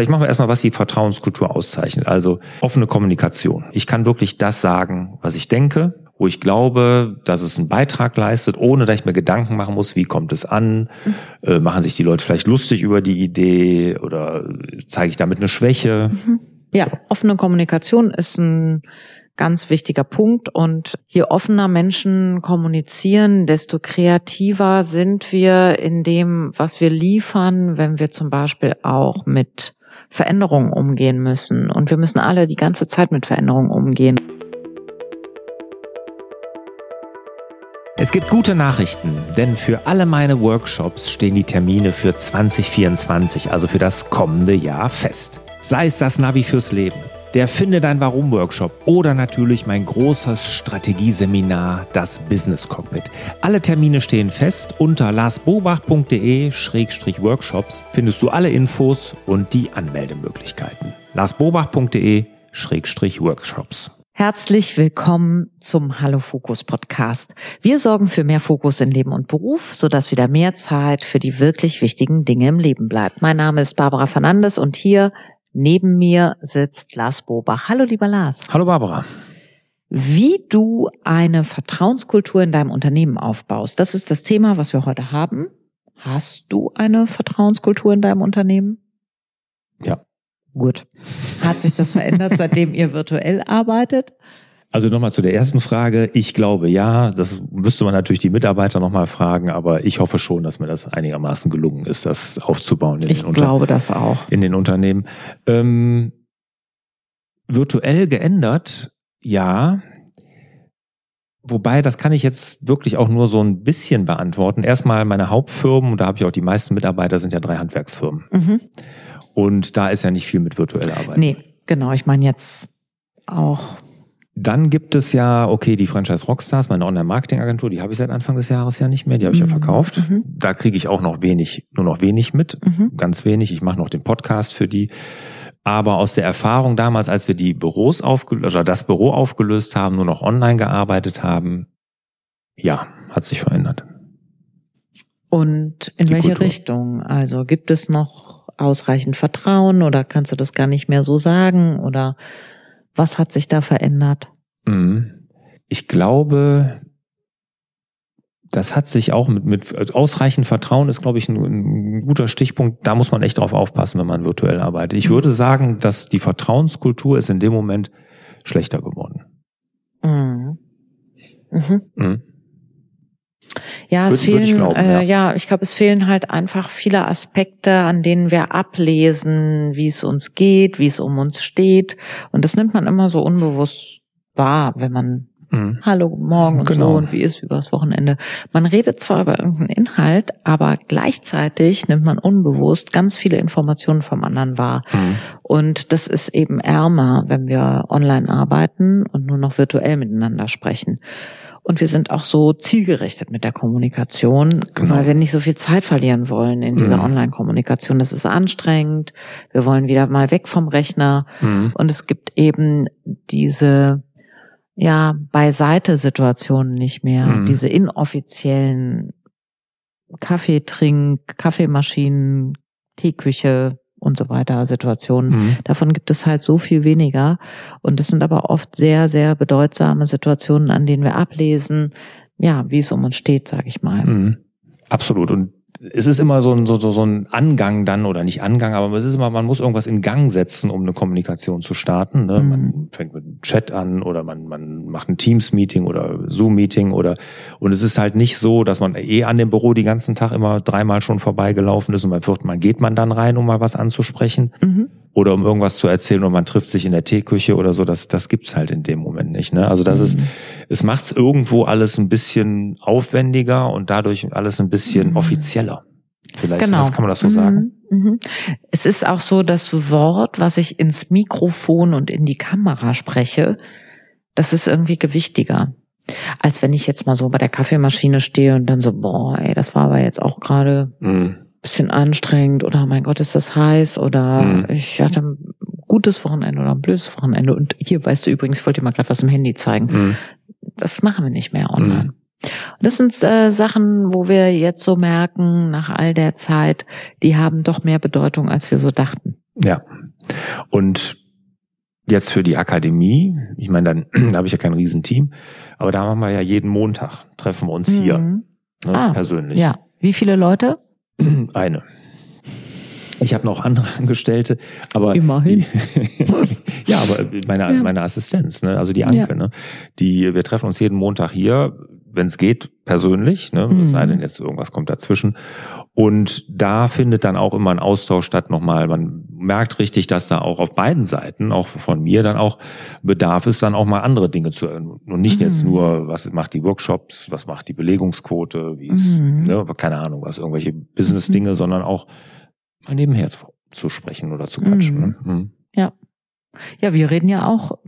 Vielleicht machen wir erstmal, was die Vertrauenskultur auszeichnet. Also offene Kommunikation. Ich kann wirklich das sagen, was ich denke, wo ich glaube, dass es einen Beitrag leistet, ohne dass ich mir Gedanken machen muss, wie kommt es an? Mhm. Äh, machen sich die Leute vielleicht lustig über die Idee oder zeige ich damit eine Schwäche? Mhm. Ja, so. offene Kommunikation ist ein ganz wichtiger Punkt. Und je offener Menschen kommunizieren, desto kreativer sind wir in dem, was wir liefern, wenn wir zum Beispiel auch mit Veränderungen umgehen müssen. Und wir müssen alle die ganze Zeit mit Veränderungen umgehen. Es gibt gute Nachrichten, denn für alle meine Workshops stehen die Termine für 2024, also für das kommende Jahr fest. Sei es das Navi fürs Leben der Finde dein Warum Workshop oder natürlich mein großes Strategieseminar, das Business Cockpit. Alle Termine stehen fest. Unter larsbobach.de-workshops findest du alle Infos und die Anmeldemöglichkeiten. larsbobach.de-workshops. Herzlich willkommen zum Hallo Fokus Podcast. Wir sorgen für mehr Fokus in Leben und Beruf, sodass wieder mehr Zeit für die wirklich wichtigen Dinge im Leben bleibt. Mein Name ist Barbara Fernandes und hier Neben mir sitzt Lars Bobach. Hallo, lieber Lars. Hallo, Barbara. Wie du eine Vertrauenskultur in deinem Unternehmen aufbaust, das ist das Thema, was wir heute haben. Hast du eine Vertrauenskultur in deinem Unternehmen? Ja. Gut. Hat sich das verändert, seitdem ihr virtuell arbeitet? Also nochmal zu der ersten Frage. Ich glaube ja, das müsste man natürlich die Mitarbeiter nochmal fragen, aber ich hoffe schon, dass mir das einigermaßen gelungen ist, das aufzubauen. ich glaube das auch. In den Unternehmen. Ähm, virtuell geändert, ja. Wobei, das kann ich jetzt wirklich auch nur so ein bisschen beantworten. Erstmal meine Hauptfirmen, da habe ich auch die meisten Mitarbeiter, sind ja drei Handwerksfirmen. Mhm. Und da ist ja nicht viel mit virtueller Arbeit. Nee, genau. Ich meine jetzt auch dann gibt es ja, okay, die Franchise Rockstars, meine Online-Marketing-Agentur, die habe ich seit Anfang des Jahres ja nicht mehr, die habe ich ja mhm. verkauft. Mhm. Da kriege ich auch noch wenig, nur noch wenig mit, mhm. ganz wenig. Ich mache noch den Podcast für die. Aber aus der Erfahrung damals, als wir die Büros aufgelöst oder das Büro aufgelöst haben, nur noch online gearbeitet haben, ja, hat sich verändert. Und in die welche Kultur. Richtung? Also gibt es noch ausreichend Vertrauen oder kannst du das gar nicht mehr so sagen oder was hat sich da verändert? Mhm. Ich glaube, das hat sich auch mit, mit also ausreichend Vertrauen ist, glaube ich, ein, ein, guter Stichpunkt. Da muss man echt drauf aufpassen, wenn man virtuell arbeitet. Ich würde sagen, dass die Vertrauenskultur ist in dem Moment schlechter geworden. Mhm. Mhm. Mhm. Ja, es fehlen, ich glauben, äh, ja. ja, ich glaube, es fehlen halt einfach viele Aspekte, an denen wir ablesen, wie es uns geht, wie es um uns steht. Und das nimmt man immer so unbewusst wahr, wenn man mhm. Hallo, morgen und genau. so und wie ist übers Wochenende. Man redet zwar über irgendeinen Inhalt, aber gleichzeitig nimmt man unbewusst ganz viele Informationen vom anderen wahr. Mhm. Und das ist eben ärmer, wenn wir online arbeiten und nur noch virtuell miteinander sprechen. Und wir sind auch so zielgerichtet mit der Kommunikation, genau. weil wir nicht so viel Zeit verlieren wollen in dieser mhm. Online-Kommunikation. Das ist anstrengend. Wir wollen wieder mal weg vom Rechner. Mhm. Und es gibt eben diese, ja, Beiseite-Situationen nicht mehr, mhm. diese inoffiziellen Kaffeetrink, Kaffeemaschinen, Teeküche, und so weiter Situationen. Mhm. Davon gibt es halt so viel weniger. Und das sind aber oft sehr, sehr bedeutsame Situationen, an denen wir ablesen, ja, wie es um uns steht, sage ich mal. Mhm. Absolut. Und es ist immer so ein, so, so ein Angang dann oder nicht Angang, aber es ist immer, man muss irgendwas in Gang setzen, um eine Kommunikation zu starten. Ne? Mhm. Man fängt mit einem Chat an oder man, man macht ein Teams-Meeting oder Zoom-Meeting oder und es ist halt nicht so, dass man eh an dem Büro die ganzen Tag immer dreimal schon vorbeigelaufen ist und beim vierten Mal geht man dann rein, um mal was anzusprechen. Mhm oder um irgendwas zu erzählen und man trifft sich in der Teeküche oder so, das, das gibt's halt in dem Moment nicht. Ne? Also das mhm. ist, es macht's irgendwo alles ein bisschen aufwendiger und dadurch alles ein bisschen mhm. offizieller. Vielleicht genau. das, kann man das so mhm. sagen. Mhm. Es ist auch so, das Wort, was ich ins Mikrofon und in die Kamera spreche, das ist irgendwie gewichtiger. Als wenn ich jetzt mal so bei der Kaffeemaschine stehe und dann so, boah, ey, das war aber jetzt auch gerade mhm bisschen anstrengend oder mein Gott, ist das heiß oder mhm. ich hatte ein gutes Wochenende oder ein blödes Wochenende und hier weißt du übrigens, ich wollte dir mal gerade was im Handy zeigen. Mhm. Das machen wir nicht mehr online. Mhm. Das sind äh, Sachen, wo wir jetzt so merken, nach all der Zeit, die haben doch mehr Bedeutung, als wir so dachten. Ja. Und jetzt für die Akademie, ich meine, dann habe ich ja kein Riesenteam, aber da machen wir ja jeden Montag, treffen wir uns hier mhm. ne, ah, persönlich. Ja. Wie viele Leute? Eine. Ich habe noch andere Angestellte, aber immerhin. Die, ja, aber meine, ja. meine Assistenz, ne? also die Anke, ja. ne? die wir treffen uns jeden Montag hier, wenn es geht, persönlich, ne? Mhm. es sei denn jetzt irgendwas kommt dazwischen. Und da findet dann auch immer ein Austausch statt nochmal. Man merkt richtig, dass da auch auf beiden Seiten, auch von mir dann auch Bedarf ist, dann auch mal andere Dinge zu. Und nicht mhm. jetzt nur, was macht die Workshops, was macht die Belegungsquote, wie ist, mhm. ne? keine Ahnung, was, irgendwelche Business-Dinge, mhm. sondern auch mal nebenher zu, zu sprechen oder zu quatschen. Ne? Mhm. Ja. Ja, wir reden ja auch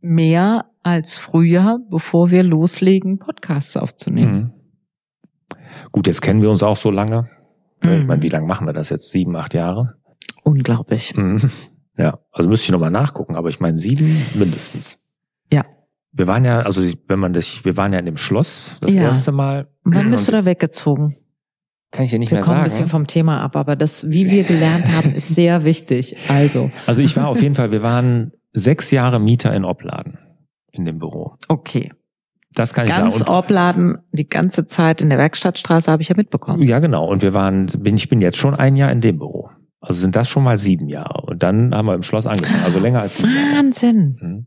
mehr als früher, bevor wir loslegen, Podcasts aufzunehmen. Mhm. Gut, jetzt kennen wir uns auch so lange. Mhm. Ich meine, wie lange machen wir das jetzt? Sieben, acht Jahre? Unglaublich. Mhm. Ja, also müsste ich nochmal nachgucken, aber ich meine sieben mindestens. Ja. Wir waren ja, also wenn man das, wir waren ja in dem Schloss das ja. erste Mal. Wann bist du da weggezogen? Kann ich ja nicht wir mehr sagen. Wir kommen ein bisschen vom Thema ab, aber das, wie wir gelernt haben, ist sehr wichtig. Also. Also ich war auf jeden Fall, wir waren sechs Jahre Mieter in Opladen in dem Büro. Okay. Das kann ich Ganz sagen. Ganz Opladen die ganze Zeit in der Werkstattstraße habe ich ja mitbekommen. Ja, genau. Und wir waren, bin, ich bin jetzt schon ein Jahr in dem Büro. Also sind das schon mal sieben Jahre. Und dann haben wir im Schloss angefangen. Also länger als sieben Jahre. Wahnsinn. Hm.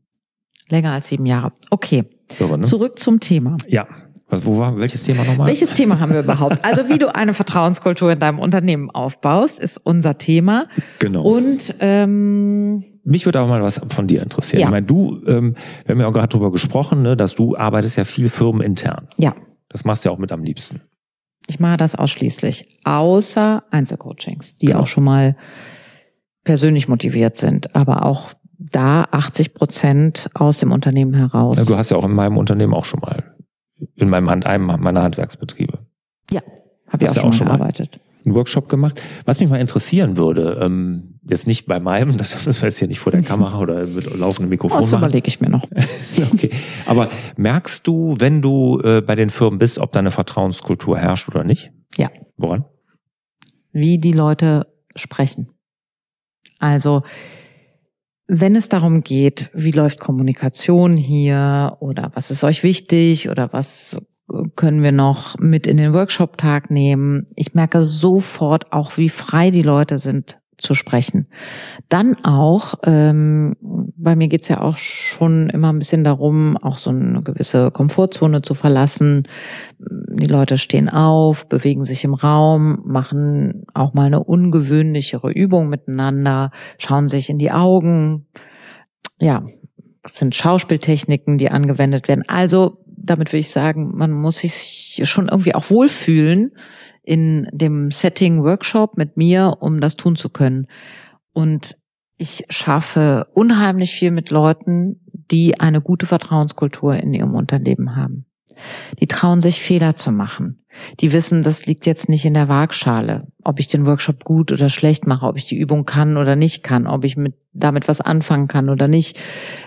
Länger als sieben Jahre. Okay. Irre, ne? Zurück zum Thema. Ja. Was, wo war, welches Thema nochmal? Welches Thema haben wir überhaupt? Also wie du eine Vertrauenskultur in deinem Unternehmen aufbaust, ist unser Thema. Genau. Und ähm, mich würde auch mal was von dir interessieren. Ja. Ich meine, du, ähm, wir haben ja auch gerade drüber gesprochen, ne, dass du arbeitest ja viel firmenintern. Ja. Das machst du ja auch mit am liebsten. Ich mache das ausschließlich, außer Einzelcoachings, die genau. auch schon mal persönlich motiviert sind, aber auch da 80 Prozent aus dem Unternehmen heraus. Ja, du hast ja auch in meinem Unternehmen auch schon mal in meinem Hand, einem meiner Handwerksbetriebe. Ja, habe ich auch, ja auch schon gearbeitet. Einen Workshop gemacht. Was mich mal interessieren würde, ähm, jetzt nicht bei meinem, das müssen wir jetzt hier nicht vor der Kamera oder mit laufendem Mikrofon Das überlege ich mir noch. okay. Aber merkst du, wenn du äh, bei den Firmen bist, ob da eine Vertrauenskultur herrscht oder nicht? Ja. Woran? Wie die Leute sprechen. Also wenn es darum geht, wie läuft Kommunikation hier oder was ist euch wichtig oder was können wir noch mit in den Workshop-Tag nehmen. Ich merke sofort auch, wie frei die Leute sind zu sprechen. Dann auch, ähm, bei mir geht's ja auch schon immer ein bisschen darum, auch so eine gewisse Komfortzone zu verlassen. Die Leute stehen auf, bewegen sich im Raum, machen auch mal eine ungewöhnlichere Übung miteinander, schauen sich in die Augen. Ja, das sind Schauspieltechniken, die angewendet werden. Also, damit will ich sagen, man muss sich schon irgendwie auch wohlfühlen in dem Setting Workshop mit mir, um das tun zu können. Und ich schaffe unheimlich viel mit Leuten, die eine gute Vertrauenskultur in ihrem Unternehmen haben. Die trauen sich Fehler zu machen. Die wissen, das liegt jetzt nicht in der Waagschale, ob ich den Workshop gut oder schlecht mache, ob ich die Übung kann oder nicht kann, ob ich mit, damit was anfangen kann oder nicht.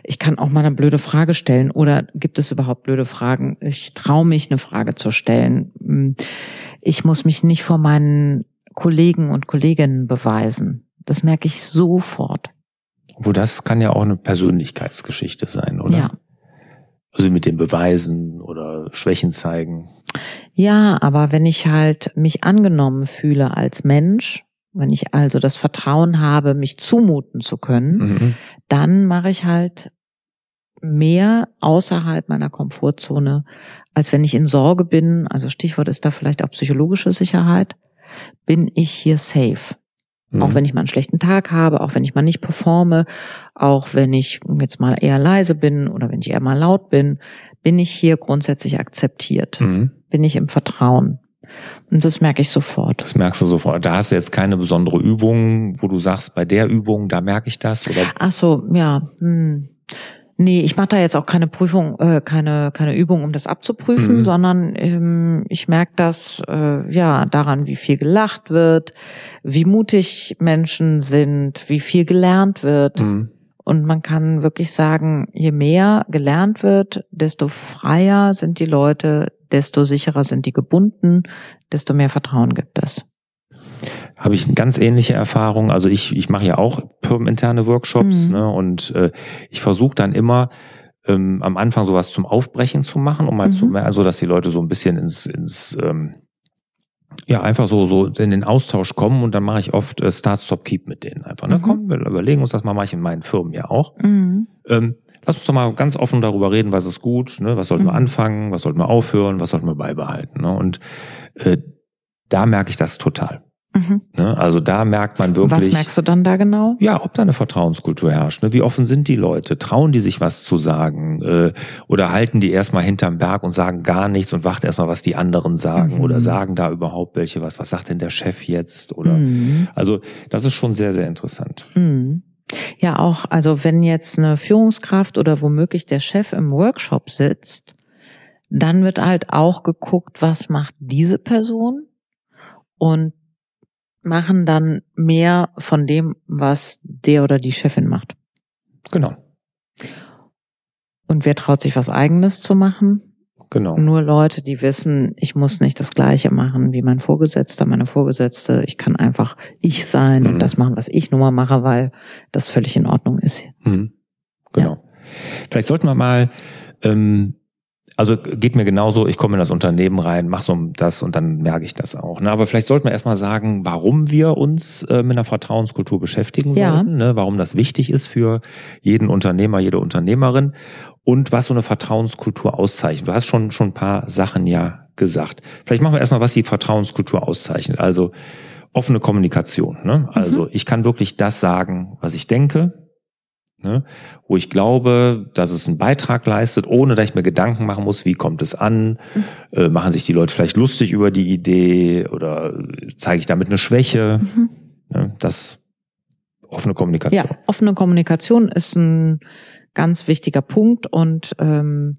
Ich kann auch mal eine blöde Frage stellen oder gibt es überhaupt blöde Fragen? Ich traue mich, eine Frage zu stellen. Ich muss mich nicht vor meinen Kollegen und Kolleginnen beweisen. Das merke ich sofort. Wo das kann ja auch eine Persönlichkeitsgeschichte sein, oder? Ja. Also mit den Beweisen oder Schwächen zeigen. Ja, aber wenn ich halt mich angenommen fühle als Mensch, wenn ich also das Vertrauen habe, mich zumuten zu können, mhm. dann mache ich halt mehr außerhalb meiner Komfortzone, als wenn ich in Sorge bin. Also Stichwort ist da vielleicht auch psychologische Sicherheit. Bin ich hier safe? Mhm. Auch wenn ich mal einen schlechten Tag habe, auch wenn ich mal nicht performe, auch wenn ich jetzt mal eher leise bin oder wenn ich eher mal laut bin, bin ich hier grundsätzlich akzeptiert. Mhm. Bin ich im Vertrauen. Und das merke ich sofort. Das merkst du sofort. Da hast du jetzt keine besondere Übung, wo du sagst, bei der Übung, da merke ich das? Oder? Ach so, ja. Hm. Nee, ich mache da jetzt auch keine Prüfung, äh, keine, keine Übung, um das abzuprüfen, mhm. sondern ähm, ich merke das äh, ja daran, wie viel gelacht wird, wie mutig Menschen sind, wie viel gelernt wird. Mhm. Und man kann wirklich sagen, je mehr gelernt wird, desto freier sind die Leute, desto sicherer sind die gebunden, desto mehr Vertrauen gibt es. Habe ich eine ganz ähnliche Erfahrung. Also ich, ich mache ja auch firmeninterne Workshops mhm. ne, und äh, ich versuche dann immer ähm, am Anfang sowas zum Aufbrechen zu machen, um mal mhm. zu also dass die Leute so ein bisschen ins, ins ähm, ja, einfach so, so in den Austausch kommen und dann mache ich oft äh, Start, Stop, Keep mit denen einfach. Ne? Mhm. Komm, wir überlegen uns das mal, mache ich in meinen Firmen ja auch. Mhm. Ähm, lass uns doch mal ganz offen darüber reden, was ist gut, ne? was sollten mhm. wir anfangen, was sollten wir aufhören, was sollten wir beibehalten. Ne? Und äh, da merke ich das total. Mhm. Ne? Also da merkt man wirklich. Was merkst du dann da genau? Ja, ob da eine Vertrauenskultur herrscht. Ne? Wie offen sind die Leute? Trauen die sich was zu sagen? Äh, oder halten die erstmal hinterm Berg und sagen gar nichts und warten erstmal, was die anderen sagen? Mhm. Oder sagen da überhaupt welche was? Was sagt denn der Chef jetzt? Oder mhm. also das ist schon sehr, sehr interessant. Mhm. Ja, auch, also wenn jetzt eine Führungskraft oder womöglich der Chef im Workshop sitzt, dann wird halt auch geguckt, was macht diese Person? Und machen dann mehr von dem, was der oder die Chefin macht. Genau. Und wer traut sich was eigenes zu machen? Genau. Nur Leute, die wissen, ich muss nicht das Gleiche machen wie mein Vorgesetzter, meine Vorgesetzte. Ich kann einfach ich sein mhm. und das machen, was ich nun mal mache, weil das völlig in Ordnung ist. Mhm. Genau. Ja. Vielleicht sollten wir mal ähm, also geht mir genauso, ich komme in das Unternehmen rein, mache so das und dann merke ich das auch. Ne? Aber vielleicht sollten wir erstmal sagen, warum wir uns äh, mit einer Vertrauenskultur beschäftigen ja. sollten, ne? warum das wichtig ist für jeden Unternehmer, jede Unternehmerin und was so eine Vertrauenskultur auszeichnet. Du hast schon, schon ein paar Sachen ja gesagt. Vielleicht machen wir erstmal, was die Vertrauenskultur auszeichnet. Also offene Kommunikation. Ne? Also mhm. ich kann wirklich das sagen, was ich denke ne, wo ich glaube, dass es einen Beitrag leistet, ohne dass ich mir Gedanken machen muss, wie kommt es an, mhm. äh, machen sich die Leute vielleicht lustig über die Idee oder zeige ich damit eine Schwäche. Mhm. Ne, das offene Kommunikation. Ja, offene Kommunikation ist ein ganz wichtiger Punkt und ähm,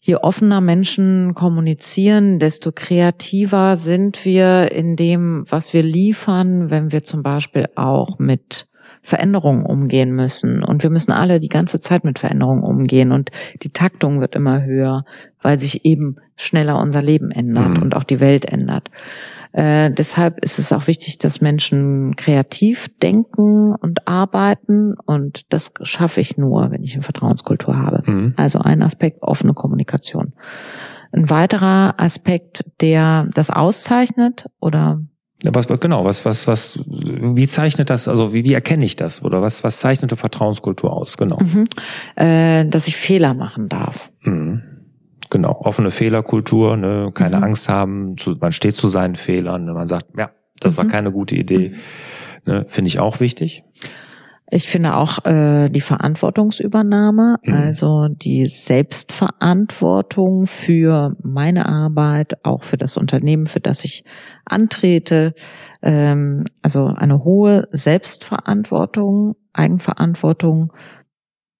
je offener Menschen kommunizieren, desto kreativer sind wir in dem, was wir liefern, wenn wir zum Beispiel auch mit Veränderungen umgehen müssen. Und wir müssen alle die ganze Zeit mit Veränderungen umgehen. Und die Taktung wird immer höher, weil sich eben schneller unser Leben ändert mhm. und auch die Welt ändert. Äh, deshalb ist es auch wichtig, dass Menschen kreativ denken und arbeiten. Und das schaffe ich nur, wenn ich eine Vertrauenskultur habe. Mhm. Also ein Aspekt, offene Kommunikation. Ein weiterer Aspekt, der das auszeichnet oder was, genau, was, was, was, wie zeichnet das, also wie, wie erkenne ich das? Oder was, was zeichnet eine Vertrauenskultur aus? Genau. Mhm. Äh, dass ich Fehler machen darf. Mhm. Genau, offene Fehlerkultur, ne? keine mhm. Angst haben, zu, man steht zu seinen Fehlern, ne? man sagt, ja, das war mhm. keine gute Idee. Ne? Finde ich auch wichtig. Ich finde auch äh, die Verantwortungsübernahme, mhm. also die Selbstverantwortung für meine Arbeit, auch für das Unternehmen, für das ich antrete. Ähm, also eine hohe Selbstverantwortung, Eigenverantwortung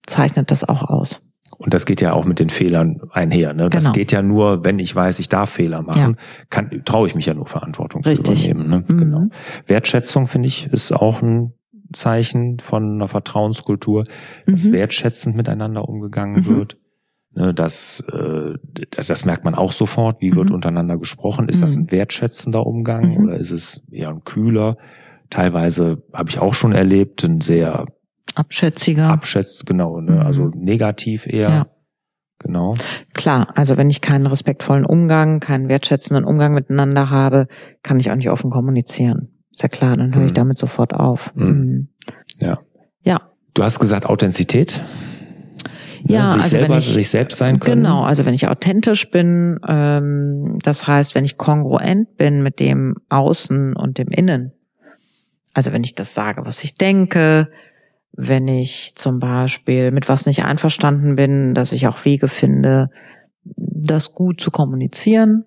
zeichnet das auch aus. Und das geht ja auch mit den Fehlern einher. Ne? Das genau. geht ja nur, wenn ich weiß, ich darf Fehler machen, ja. kann, traue ich mich ja nur Verantwortung Richtig. zu übernehmen. Ne? Mhm. Genau. Wertschätzung, finde ich, ist auch ein Zeichen von einer Vertrauenskultur, dass mhm. wertschätzend miteinander umgegangen mhm. wird. Ne, das, äh, das, das merkt man auch sofort. Wie wird mhm. untereinander gesprochen? Ist das mhm. ein wertschätzender Umgang mhm. oder ist es eher ein kühler? Teilweise habe ich auch schon erlebt, ein sehr abschätziger. Abschätzt, genau, ne? also negativ eher. Ja. Genau. Klar, also wenn ich keinen respektvollen Umgang, keinen wertschätzenden Umgang miteinander habe, kann ich auch nicht offen kommunizieren. Ist ja klar, dann höre ich mhm. damit sofort auf. Mhm. mhm. Ja. Ja. Du hast gesagt Authentizität. Ja, sich also selber, wenn ich, sich selbst sein können. Genau, also wenn ich authentisch bin, ähm, das heißt, wenn ich kongruent bin mit dem Außen und dem Innen. Also wenn ich das sage, was ich denke, wenn ich zum Beispiel mit was nicht einverstanden bin, dass ich auch Wege finde, das gut zu kommunizieren,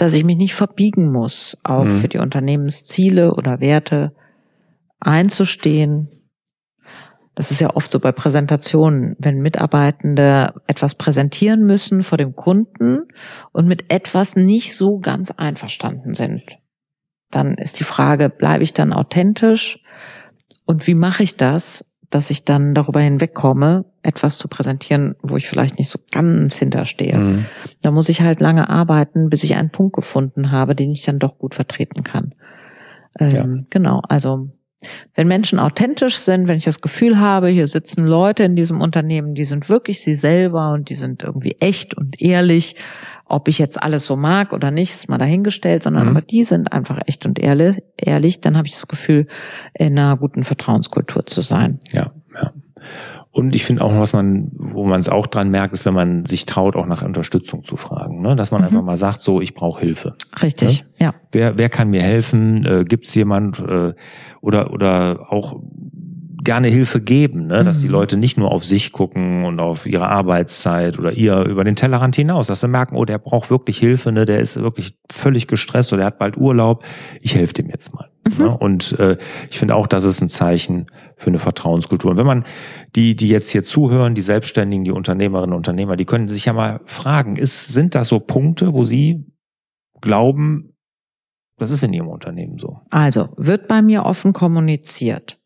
dass ich mich nicht verbiegen muss, auch mhm. für die Unternehmensziele oder Werte einzustehen. Das ist ja oft so bei Präsentationen, wenn Mitarbeitende etwas präsentieren müssen vor dem Kunden und mit etwas nicht so ganz einverstanden sind. Dann ist die Frage, bleibe ich dann authentisch? Und wie mache ich das, dass ich dann darüber hinwegkomme etwas zu präsentieren, wo ich vielleicht nicht so ganz hinterstehe. Mhm. Da muss ich halt lange arbeiten, bis ich einen Punkt gefunden habe, den ich dann doch gut vertreten kann. Ähm, ja. Genau, also wenn Menschen authentisch sind, wenn ich das Gefühl habe, hier sitzen Leute in diesem Unternehmen, die sind wirklich sie selber und die sind irgendwie echt und ehrlich, ob ich jetzt alles so mag oder nicht, ist mal dahingestellt, sondern mhm. aber die sind einfach echt und ehrlich, ehrlich dann habe ich das Gefühl, in einer guten Vertrauenskultur zu sein. Ja, ja. Und ich finde auch, was man, wo man es auch dran merkt, ist, wenn man sich traut, auch nach Unterstützung zu fragen. Ne? Dass man mhm. einfach mal sagt, so, ich brauche Hilfe. Richtig, ne? ja. Wer, wer kann mir helfen? Äh, Gibt es jemand äh, oder oder auch gerne Hilfe geben, ne? dass mhm. die Leute nicht nur auf sich gucken und auf ihre Arbeitszeit oder ihr über den Tellerrand hinaus, dass sie merken, oh, der braucht wirklich Hilfe, ne? der ist wirklich völlig gestresst oder der hat bald Urlaub, ich helfe dem jetzt mal. Mhm. Ne? Und äh, ich finde auch, das ist ein Zeichen für eine Vertrauenskultur. Und wenn man die, die jetzt hier zuhören, die Selbstständigen, die Unternehmerinnen und Unternehmer, die können sich ja mal fragen, ist, sind das so Punkte, wo sie glauben, das ist in ihrem Unternehmen so? Also, wird bei mir offen kommuniziert?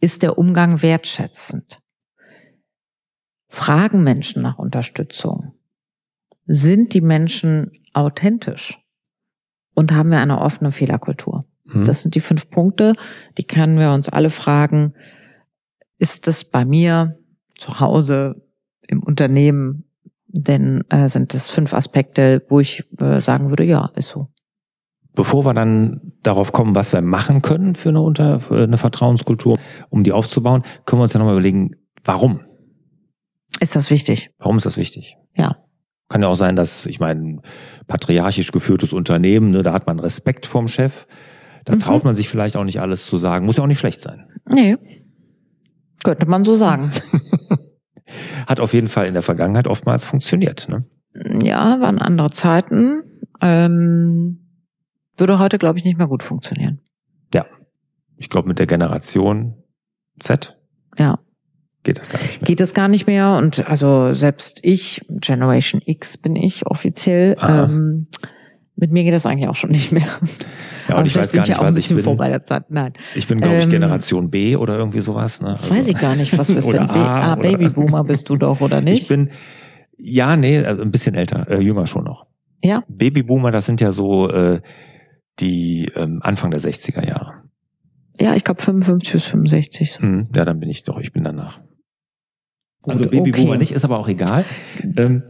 Ist der Umgang wertschätzend? Fragen Menschen nach Unterstützung? Sind die Menschen authentisch? Und haben wir eine offene Fehlerkultur? Hm. Das sind die fünf Punkte, die können wir uns alle fragen. Ist das bei mir zu Hause im Unternehmen? Denn äh, sind das fünf Aspekte, wo ich äh, sagen würde, ja, ist so. Bevor wir dann darauf kommen, was wir machen können für eine, Unter für eine Vertrauenskultur, um die aufzubauen, können wir uns ja nochmal überlegen, warum? Ist das wichtig? Warum ist das wichtig? Ja. Kann ja auch sein, dass, ich meine, patriarchisch geführtes Unternehmen, ne, da hat man Respekt vorm Chef. Da mhm. traut man sich vielleicht auch nicht alles zu sagen. Muss ja auch nicht schlecht sein. Nee. Könnte man so sagen. hat auf jeden Fall in der Vergangenheit oftmals funktioniert, ne? Ja, waren andere Zeiten. Ähm würde heute, glaube ich, nicht mehr gut funktionieren. Ja. Ich glaube, mit der Generation Z. Ja. Geht das gar nicht mehr. Geht es gar nicht mehr. Und also selbst ich, Generation X bin ich offiziell, ähm, mit mir geht das eigentlich auch schon nicht mehr. Ja, und ich weiß gar nicht, ja was ich bin. Nein. Ich bin, glaube ich, ähm, Generation B oder irgendwie sowas. Ne? Das also, weiß ich gar nicht. Was bist denn? A, ah, Babyboomer bist du doch, oder nicht? Ich bin, ja, nee, also ein bisschen älter, äh, jünger schon noch. Ja. Babyboomer, das sind ja so äh, die ähm, Anfang der 60er Jahre. Ja, ich glaube 55 bis 65. Mhm, ja, dann bin ich doch, ich bin danach. Also Babyboomer okay. nicht, ist aber auch egal. Ähm,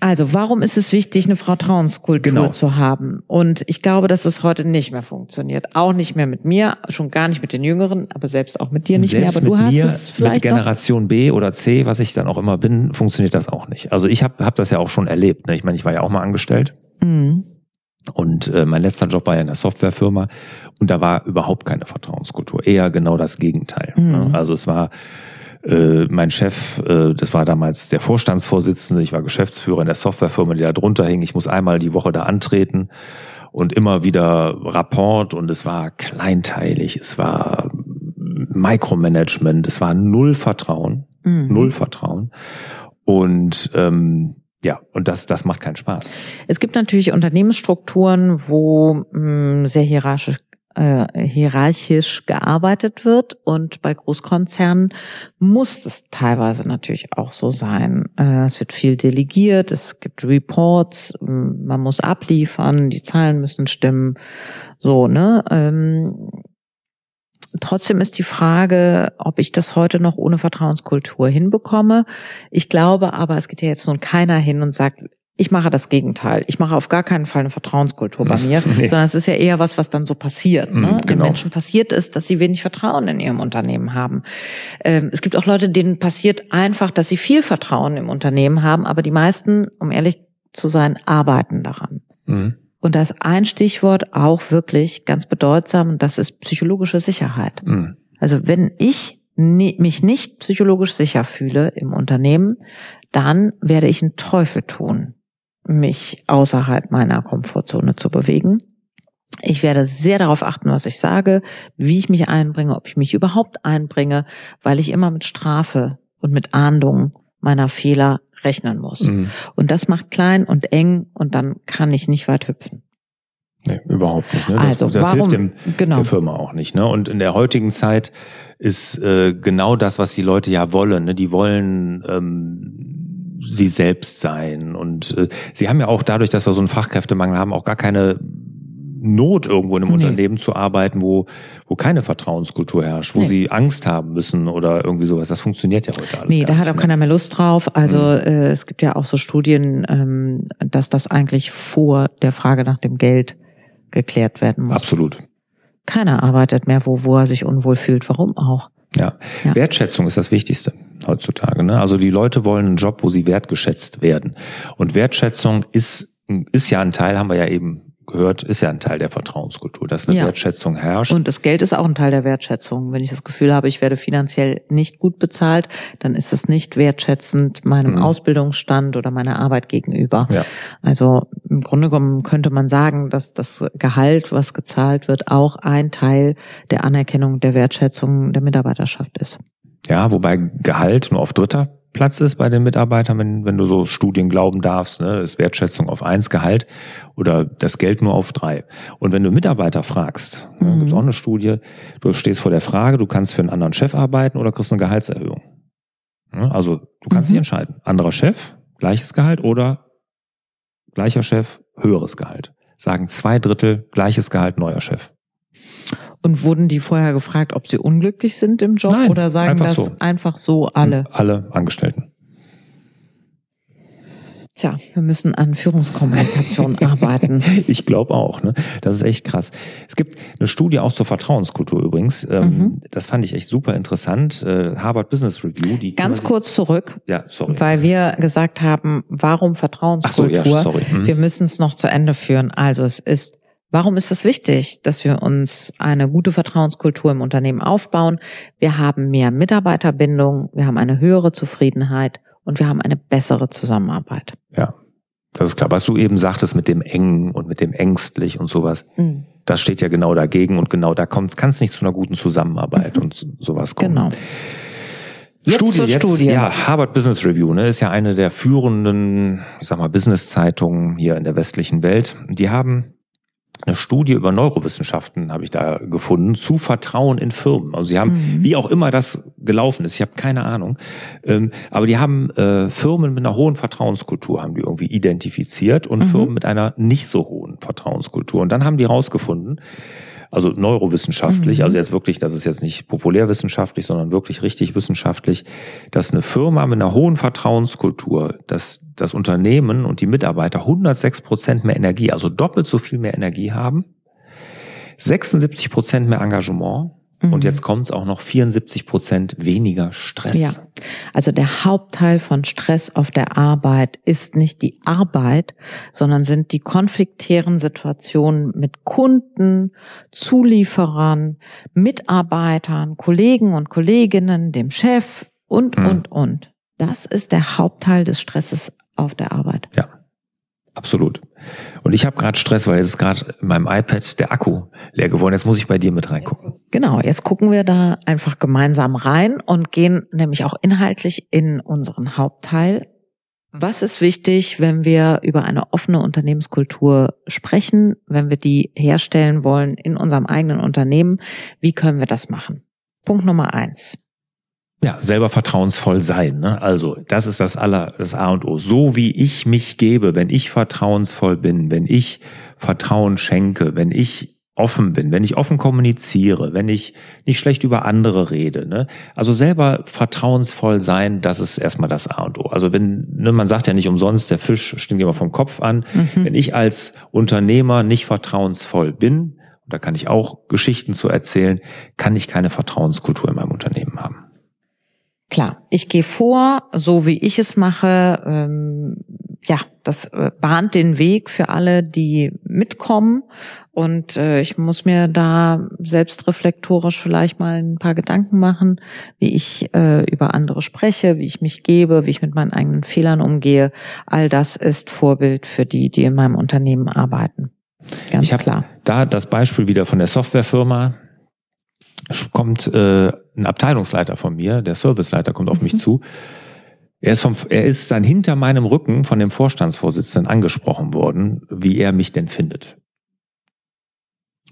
also, warum ist es wichtig, eine Vertrauenskultur genau. zu haben? Und ich glaube, dass es heute nicht mehr funktioniert. Auch nicht mehr mit mir, schon gar nicht mit den Jüngeren, aber selbst auch mit dir nicht selbst mehr. Aber du hast mir, es vielleicht. Mit Generation noch? B oder C, was ich dann auch immer bin, funktioniert das auch nicht. Also ich habe hab das ja auch schon erlebt. Ne? Ich meine, ich war ja auch mal angestellt. Mhm. Und äh, mein letzter Job war ja in der Softwarefirma und da war überhaupt keine Vertrauenskultur. Eher genau das Gegenteil. Ne? Mhm. Also es war äh, mein Chef, äh, das war damals der Vorstandsvorsitzende, ich war Geschäftsführer in der Softwarefirma, die da drunter hing. Ich muss einmal die Woche da antreten und immer wieder Rapport und es war kleinteilig, es war Micromanagement, es war null Vertrauen, mhm. null Vertrauen. Und ähm, ja, und das, das macht keinen Spaß. Es gibt natürlich Unternehmensstrukturen, wo mh, mm, sehr hierarchisch, äh, hierarchisch gearbeitet wird und bei Großkonzernen muss es teilweise natürlich auch so sein. Äh, es wird viel delegiert, es gibt Reports, man muss abliefern, die Zahlen müssen stimmen. So, ne? Ähm, Trotzdem ist die Frage, ob ich das heute noch ohne Vertrauenskultur hinbekomme. Ich glaube aber, es geht ja jetzt nun keiner hin und sagt, ich mache das Gegenteil. Ich mache auf gar keinen Fall eine Vertrauenskultur bei mir, nee. sondern es ist ja eher was, was dann so passiert. Ne? Genau. Den Menschen passiert ist, dass sie wenig Vertrauen in ihrem Unternehmen haben. Ähm, es gibt auch Leute, denen passiert einfach, dass sie viel Vertrauen im Unternehmen haben, aber die meisten, um ehrlich zu sein, arbeiten daran. Mhm. Und da ist ein Stichwort auch wirklich ganz bedeutsam und das ist psychologische Sicherheit. Mhm. Also wenn ich mich nicht psychologisch sicher fühle im Unternehmen, dann werde ich einen Teufel tun, mich außerhalb meiner Komfortzone zu bewegen. Ich werde sehr darauf achten, was ich sage, wie ich mich einbringe, ob ich mich überhaupt einbringe, weil ich immer mit Strafe und mit Ahndung meiner Fehler rechnen muss. Mhm. Und das macht klein und eng und dann kann ich nicht weit hüpfen. Nee, überhaupt nicht. Ne? Das, also, das warum, hilft dem, genau. der Firma auch nicht. Ne? Und in der heutigen Zeit ist äh, genau das, was die Leute ja wollen. Ne? Die wollen ähm, sie selbst sein. Und äh, sie haben ja auch dadurch, dass wir so einen Fachkräftemangel haben, auch gar keine Not, irgendwo in einem nee. Unternehmen zu arbeiten, wo, wo keine Vertrauenskultur herrscht, wo nee. sie Angst haben müssen oder irgendwie sowas. Das funktioniert ja heute alles. Nee, da hat auch mehr. keiner mehr Lust drauf. Also mhm. äh, es gibt ja auch so Studien, ähm, dass das eigentlich vor der Frage nach dem Geld geklärt werden muss. Absolut. Keiner arbeitet mehr, wo, wo er sich unwohl fühlt. Warum auch? Ja. ja. Wertschätzung ist das Wichtigste heutzutage. Ne? Also die Leute wollen einen Job, wo sie wertgeschätzt werden. Und Wertschätzung ist, ist ja ein Teil, haben wir ja eben gehört, ist ja ein Teil der Vertrauenskultur, dass eine ja. Wertschätzung herrscht. Und das Geld ist auch ein Teil der Wertschätzung. Wenn ich das Gefühl habe, ich werde finanziell nicht gut bezahlt, dann ist das nicht wertschätzend meinem mhm. Ausbildungsstand oder meiner Arbeit gegenüber. Ja. Also im Grunde genommen könnte man sagen, dass das Gehalt, was gezahlt wird, auch ein Teil der Anerkennung der Wertschätzung der Mitarbeiterschaft ist. Ja, wobei Gehalt nur auf dritter Platz ist bei den Mitarbeitern, wenn, wenn du so Studien glauben darfst, ne, ist Wertschätzung auf eins Gehalt oder das Geld nur auf drei. Und wenn du Mitarbeiter fragst, ne, mhm. ne, gibt auch eine Studie, du stehst vor der Frage, du kannst für einen anderen Chef arbeiten oder kriegst eine Gehaltserhöhung. Ne, also du kannst mhm. dich entscheiden. Anderer Chef, gleiches Gehalt oder gleicher Chef, höheres Gehalt. Sagen zwei Drittel gleiches Gehalt, neuer Chef. Und wurden die vorher gefragt, ob sie unglücklich sind im Job Nein, oder sagen das so. einfach so alle? Alle Angestellten. Tja, wir müssen an Führungskommunikation arbeiten. Ich glaube auch. Ne? Das ist echt krass. Es gibt eine Studie auch zur Vertrauenskultur übrigens. Ähm, mhm. Das fand ich echt super interessant. Äh, Harvard Business Review. Die Ganz kurz zurück, ja, sorry. weil wir gesagt haben, warum Vertrauenskultur? So, ja, sorry. Mhm. Wir müssen es noch zu Ende führen. Also es ist Warum ist es wichtig, dass wir uns eine gute Vertrauenskultur im Unternehmen aufbauen? Wir haben mehr Mitarbeiterbindung, wir haben eine höhere Zufriedenheit und wir haben eine bessere Zusammenarbeit. Ja, das ist klar. Was du eben sagtest mit dem Engen und mit dem Ängstlich und sowas, mhm. das steht ja genau dagegen und genau da kommt, kann es nicht zu einer guten Zusammenarbeit mhm. und sowas kommen. Genau. Jetzt Studie, zur jetzt, Studie. Ja, Harvard Business Review, ne, ist ja eine der führenden, ich sag mal, Business-Zeitungen hier in der westlichen Welt. Die haben eine Studie über Neurowissenschaften habe ich da gefunden zu Vertrauen in Firmen. Also sie haben, mhm. wie auch immer das gelaufen ist, ich habe keine Ahnung, ähm, aber die haben äh, Firmen mit einer hohen Vertrauenskultur haben die irgendwie identifiziert und mhm. Firmen mit einer nicht so hohen Vertrauenskultur. Und dann haben die rausgefunden, also neurowissenschaftlich, mhm. also jetzt wirklich, das ist jetzt nicht populärwissenschaftlich, sondern wirklich richtig wissenschaftlich, dass eine Firma mit einer hohen Vertrauenskultur, dass das Unternehmen und die Mitarbeiter 106 Prozent mehr Energie, also doppelt so viel mehr Energie haben, 76 Prozent mehr Engagement, Mhm. Und jetzt kommt es auch noch 74 Prozent weniger Stress. Ja, also der Hauptteil von Stress auf der Arbeit ist nicht die Arbeit, sondern sind die konfliktären Situationen mit Kunden, Zulieferern, Mitarbeitern, Kollegen und Kolleginnen, dem Chef und, mhm. und, und. Das ist der Hauptteil des Stresses auf der Arbeit. Ja, absolut. Und ich habe gerade Stress, weil jetzt ist gerade in meinem iPad der Akku leer geworden. Jetzt muss ich bei dir mit reingucken. Genau, jetzt gucken wir da einfach gemeinsam rein und gehen nämlich auch inhaltlich in unseren Hauptteil. Was ist wichtig, wenn wir über eine offene Unternehmenskultur sprechen, wenn wir die herstellen wollen in unserem eigenen Unternehmen? Wie können wir das machen? Punkt Nummer eins. Ja, selber vertrauensvoll sein. Ne? Also das ist das aller, das A und O. So wie ich mich gebe, wenn ich vertrauensvoll bin, wenn ich Vertrauen schenke, wenn ich offen bin, wenn ich offen kommuniziere, wenn ich nicht schlecht über andere rede. Ne? Also selber vertrauensvoll sein, das ist erstmal das A und O. Also wenn, ne, man sagt ja nicht umsonst, der Fisch stinkt immer vom Kopf an. Mhm. Wenn ich als Unternehmer nicht vertrauensvoll bin, da kann ich auch Geschichten zu erzählen, kann ich keine Vertrauenskultur in meinem Unternehmen haben. Klar, ich gehe vor, so wie ich es mache. Ähm, ja, das äh, bahnt den Weg für alle, die mitkommen. Und äh, ich muss mir da selbstreflektorisch vielleicht mal ein paar Gedanken machen, wie ich äh, über andere spreche, wie ich mich gebe, wie ich mit meinen eigenen Fehlern umgehe. All das ist Vorbild für die, die in meinem Unternehmen arbeiten. Ganz ich klar. Da das Beispiel wieder von der Softwarefirma kommt äh, ein Abteilungsleiter von mir, der Serviceleiter kommt auf mich mhm. zu. Er ist, vom, er ist dann hinter meinem Rücken von dem Vorstandsvorsitzenden angesprochen worden, wie er mich denn findet.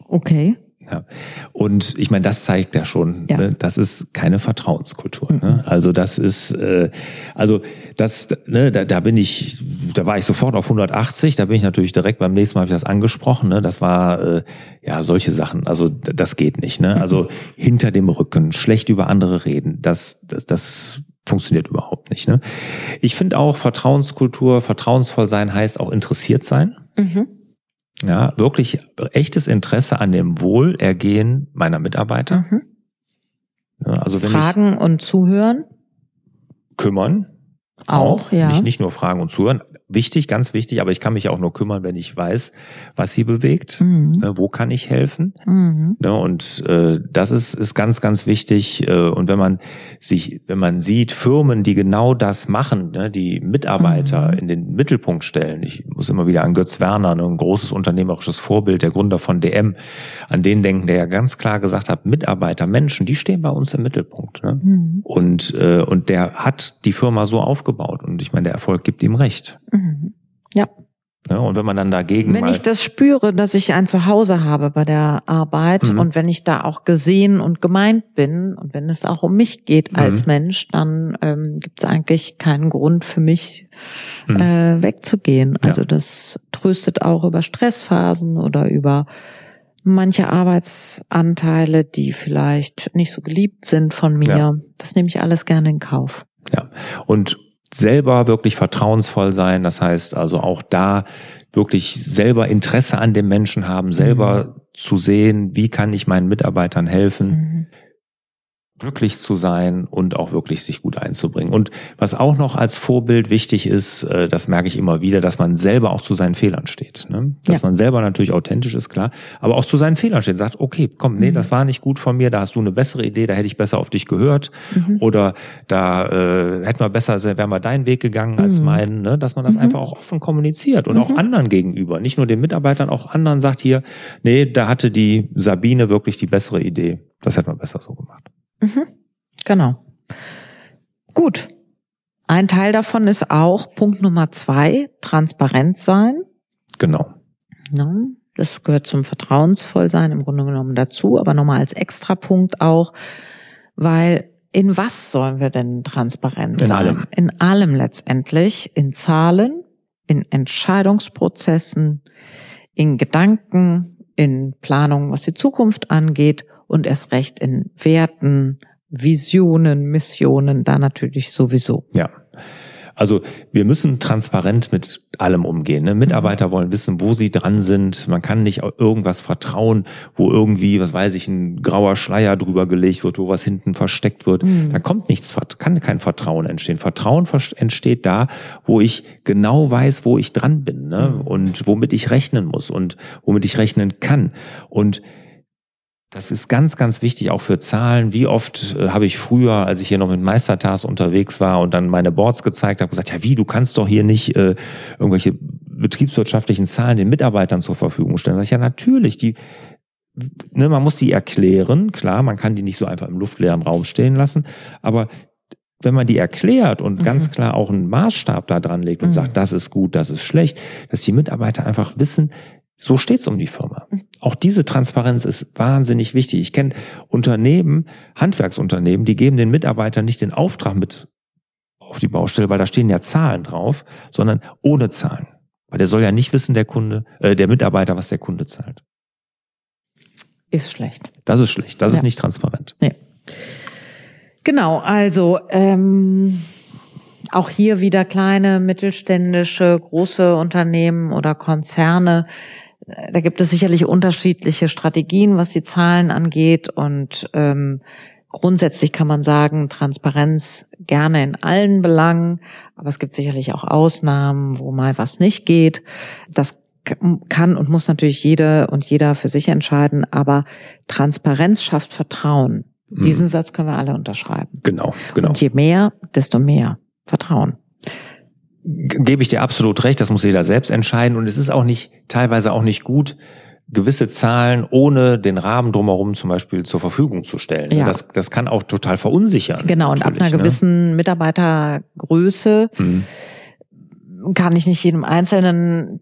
Okay. Ja. Und ich meine, das zeigt ja schon, ja. Ne, das ist keine Vertrauenskultur. Mhm. Ne? Also das ist, äh, also das, ne, da, da bin ich, da war ich sofort auf 180, da bin ich natürlich direkt beim nächsten Mal habe ich das angesprochen. Ne? Das war äh, ja solche Sachen. Also das geht nicht. Ne? Also hinter dem Rücken, schlecht über andere reden, das, das, das funktioniert überhaupt nicht. Ne? Ich finde auch Vertrauenskultur, vertrauensvoll sein heißt auch interessiert sein. Mhm. Ja, wirklich echtes Interesse an dem Wohlergehen meiner Mitarbeiter. Mhm. Ja, also wenn Fragen und zuhören. Kümmern. Auch, auch, ja. Nicht, nicht nur fragen und zuhören, wichtig, ganz wichtig, aber ich kann mich auch nur kümmern, wenn ich weiß, was sie bewegt, mhm. ne, wo kann ich helfen. Mhm. Ne, und äh, das ist, ist ganz, ganz wichtig. Äh, und wenn man sich, wenn man sieht, Firmen, die genau das machen, ne, die Mitarbeiter mhm. in den Mittelpunkt stellen, ich muss immer wieder an Götz Werner, ne, ein großes unternehmerisches Vorbild, der Gründer von DM, an den denken, der ja ganz klar gesagt hat, Mitarbeiter, Menschen, die stehen bei uns im Mittelpunkt. Ne? Mhm. Und, äh, und der hat die Firma so aufgebaut. Und ich meine, der Erfolg gibt ihm recht. Mhm. Mhm. Ja. Ja, und wenn man dann dagegen. Wenn ich das spüre, dass ich ein Zuhause habe bei der Arbeit mhm. und wenn ich da auch gesehen und gemeint bin und wenn es auch um mich geht mhm. als Mensch, dann ähm, gibt es eigentlich keinen Grund für mich mhm. äh, wegzugehen. Also ja. das tröstet auch über Stressphasen oder über manche Arbeitsanteile, die vielleicht nicht so geliebt sind von mir. Ja. Das nehme ich alles gerne in Kauf. Ja, und selber wirklich vertrauensvoll sein. Das heißt also auch da wirklich selber Interesse an dem Menschen haben, selber mhm. zu sehen, wie kann ich meinen Mitarbeitern helfen. Mhm glücklich zu sein und auch wirklich sich gut einzubringen. Und was auch noch als Vorbild wichtig ist, äh, das merke ich immer wieder, dass man selber auch zu seinen Fehlern steht. Ne? Dass ja. man selber natürlich authentisch ist, klar, aber auch zu seinen Fehlern steht, sagt, okay, komm, nee, mhm. das war nicht gut von mir, da hast du eine bessere Idee, da hätte ich besser auf dich gehört mhm. oder da äh, hätten wir besser, wären wir deinen Weg gegangen als mhm. meinen, ne? dass man das mhm. einfach auch offen kommuniziert und auch mhm. anderen gegenüber, nicht nur den Mitarbeitern, auch anderen sagt hier, nee, da hatte die Sabine wirklich die bessere Idee, das hätten wir besser so gemacht. Mhm. Genau. Gut. Ein Teil davon ist auch Punkt Nummer zwei, transparent sein. Genau. Ja, das gehört zum Vertrauensvollsein im Grunde genommen dazu, aber nochmal als Extrapunkt auch, weil in was sollen wir denn transparent in sein? Allem. In allem letztendlich, in Zahlen, in Entscheidungsprozessen, in Gedanken, in Planungen, was die Zukunft angeht und erst recht in Werten, Visionen, Missionen, da natürlich sowieso. Ja. Also wir müssen transparent mit allem umgehen. Ne? Mitarbeiter mhm. wollen wissen, wo sie dran sind. Man kann nicht irgendwas vertrauen, wo irgendwie, was weiß ich, ein grauer Schleier drüber gelegt wird, wo was hinten versteckt wird. Mhm. Da kommt nichts, kann kein Vertrauen entstehen. Vertrauen entsteht da, wo ich genau weiß, wo ich dran bin ne? Mhm. und womit ich rechnen muss und womit ich rechnen kann. Und das ist ganz, ganz wichtig auch für Zahlen. Wie oft äh, habe ich früher, als ich hier noch mit Meistertask unterwegs war und dann meine Boards gezeigt habe, gesagt, ja wie, du kannst doch hier nicht äh, irgendwelche betriebswirtschaftlichen Zahlen den Mitarbeitern zur Verfügung stellen. Sag ich, ja natürlich, die, ne, man muss sie erklären, klar, man kann die nicht so einfach im luftleeren Raum stehen lassen, aber wenn man die erklärt und mhm. ganz klar auch einen Maßstab da dran legt und mhm. sagt, das ist gut, das ist schlecht, dass die Mitarbeiter einfach wissen, so steht's um die Firma. Auch diese Transparenz ist wahnsinnig wichtig. Ich kenne Unternehmen, Handwerksunternehmen, die geben den Mitarbeitern nicht den Auftrag mit auf die Baustelle, weil da stehen ja Zahlen drauf, sondern ohne Zahlen. Weil der soll ja nicht wissen, der Kunde, äh, der Mitarbeiter, was der Kunde zahlt. Ist schlecht. Das ist schlecht. Das ja. ist nicht transparent. Nee. Genau, also ähm, auch hier wieder kleine, mittelständische, große Unternehmen oder Konzerne da gibt es sicherlich unterschiedliche Strategien, was die Zahlen angeht. Und ähm, grundsätzlich kann man sagen, Transparenz gerne in allen Belangen, aber es gibt sicherlich auch Ausnahmen, wo mal was nicht geht. Das kann und muss natürlich jeder und jeder für sich entscheiden, aber Transparenz schafft Vertrauen. Mhm. Diesen Satz können wir alle unterschreiben. Genau, genau. Und je mehr, desto mehr Vertrauen gebe ich dir absolut recht, das muss jeder selbst entscheiden und es ist auch nicht, teilweise auch nicht gut, gewisse Zahlen ohne den Rahmen drumherum zum Beispiel zur Verfügung zu stellen. Ja. Das, das kann auch total verunsichern. Genau, und ab einer ne? gewissen Mitarbeitergröße mhm. kann ich nicht jedem Einzelnen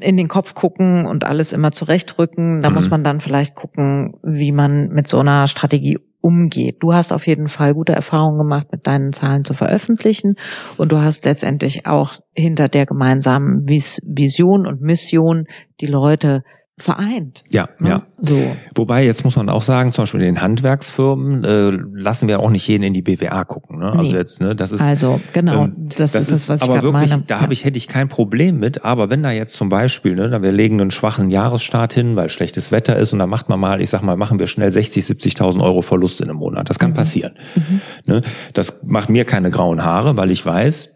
in den Kopf gucken und alles immer zurechtrücken. Da mhm. muss man dann vielleicht gucken, wie man mit so einer Strategie umgeht. Du hast auf jeden Fall gute Erfahrungen gemacht, mit deinen Zahlen zu veröffentlichen und du hast letztendlich auch hinter der gemeinsamen Vision und Mission die Leute vereint. Ja, ne? ja. So. Wobei, jetzt muss man auch sagen, zum Beispiel in den Handwerksfirmen äh, lassen wir auch nicht jeden in die BWA gucken. Ne? Also nee. jetzt, ne, das ist also genau, ähm, das, das, ist das, was aber ich wirklich, meine. Da ja. habe ich hätte ich kein Problem mit. Aber wenn da jetzt zum Beispiel, ne, da wir legen einen schwachen Jahresstart hin, weil schlechtes Wetter ist und da macht man mal, ich sag mal, machen wir schnell 60, 70.000 Euro Verlust in einem Monat. Das kann mhm. passieren. Mhm. Ne? Das macht mir keine grauen Haare, weil ich weiß,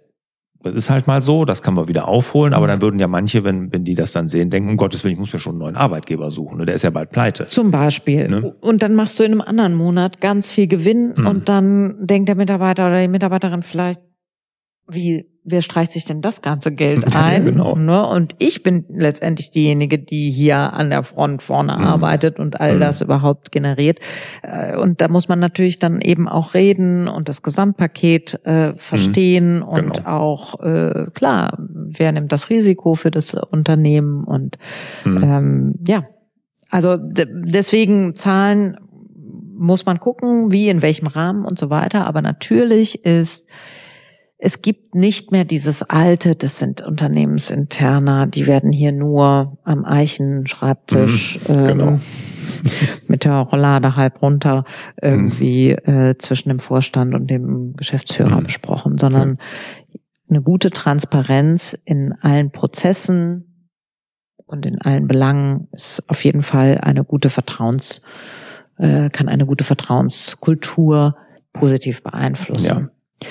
das ist halt mal so, das kann man wieder aufholen, aber dann würden ja manche, wenn, wenn die das dann sehen, denken, um Gottes Willen, ich muss mir schon einen neuen Arbeitgeber suchen, der ist ja bald pleite. Zum Beispiel. Ne? Und dann machst du in einem anderen Monat ganz viel Gewinn mhm. und dann denkt der Mitarbeiter oder die Mitarbeiterin vielleicht, wie wer streicht sich denn das ganze Geld ein? Genau. Ne? Und ich bin letztendlich diejenige, die hier an der Front vorne mhm. arbeitet und all mhm. das überhaupt generiert. Äh, und da muss man natürlich dann eben auch reden und das Gesamtpaket äh, verstehen mhm. und genau. auch äh, klar, wer nimmt das Risiko für das Unternehmen und mhm. ähm, ja, also deswegen Zahlen muss man gucken, wie in welchem Rahmen und so weiter. Aber natürlich ist es gibt nicht mehr dieses alte, das sind Unternehmensinterner, die werden hier nur am Eichenschreibtisch mhm, ähm, genau. mit der Rollade halb runter irgendwie mhm. äh, zwischen dem Vorstand und dem Geschäftsführer mhm. besprochen, sondern eine gute Transparenz in allen Prozessen und in allen Belangen ist auf jeden Fall eine gute Vertrauens, äh, kann eine gute Vertrauenskultur positiv beeinflussen. Ja.